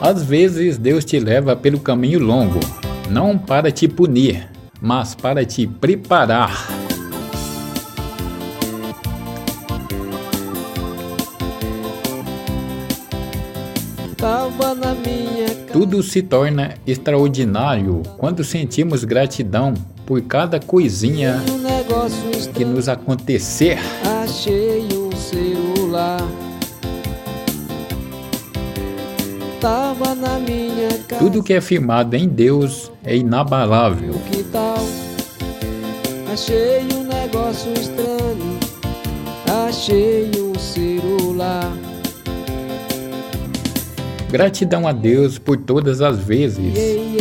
Às vezes Deus te leva pelo caminho longo, não para te punir, mas para te preparar. Tudo se torna extraordinário quando sentimos gratidão por cada coisinha que nos acontecer. Achei um celular tava na minha casa. Tudo que é firmado em Deus é inabalável. Que tal? Achei um negócio estranho. Achei um celular. Gratidão a Deus por todas as vezes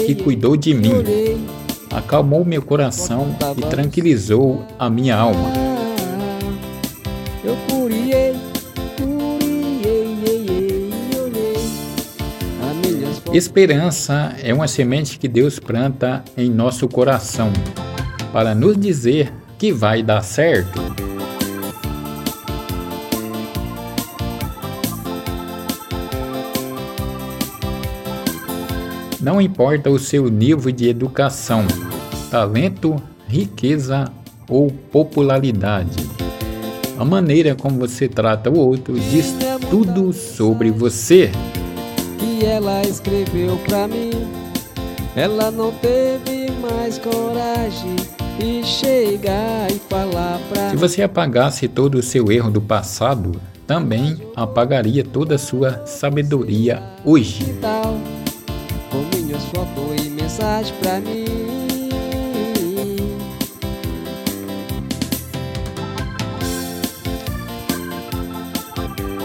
que cuidou de mim, acalmou meu coração e tranquilizou a minha alma. Esperança é uma semente que Deus planta em nosso coração para nos dizer que vai dar certo. Não importa o seu nível de educação, talento, riqueza ou popularidade. A maneira como você trata o outro diz tudo sobre você ela escreveu pra mim. Ela não teve mais coragem de chegar e falar pra Se você apagasse todo o seu erro do passado, também apagaria toda a sua sabedoria hoje. Com minhas fotos e mensagens pra mim.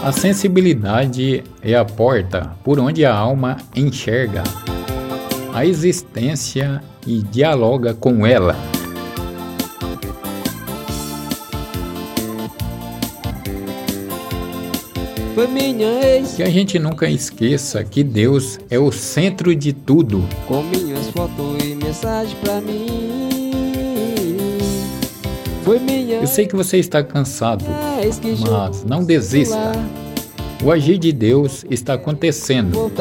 A sensibilidade é a porta por onde a alma enxerga a existência e dialoga com ela. Que a gente nunca esqueça que Deus é o centro de tudo. Com minhas fotos e pra mim. Foi minha. Eu sei que você está cansado, mas não desista. O agir de Deus está acontecendo.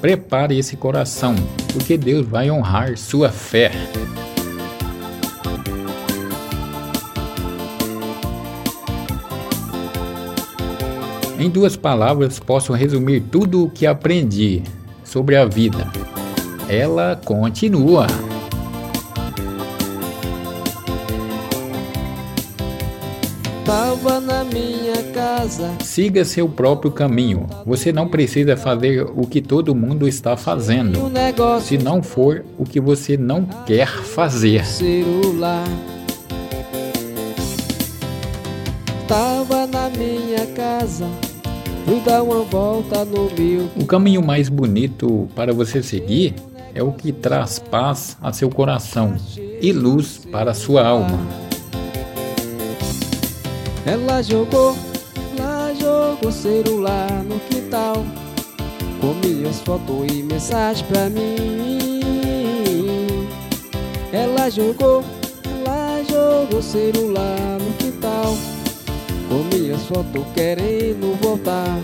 Prepare esse coração, porque Deus vai honrar sua fé. Em duas palavras, posso resumir tudo o que aprendi sobre a vida. Ela continua. Na minha casa. Siga seu próprio caminho. Você não precisa fazer o que todo mundo está fazendo. Se não for o que você não quer fazer. Celular. Tava na minha casa. Fui dar uma volta no meu. O caminho mais bonito para você seguir é o que traz paz a seu coração e luz para a sua alma. Ela jogou, ela jogou celular no quintal. Com minhas fotos e mensagens pra mim. Ela jogou, ela jogou celular no quintal. Com minhas fotos querendo voltar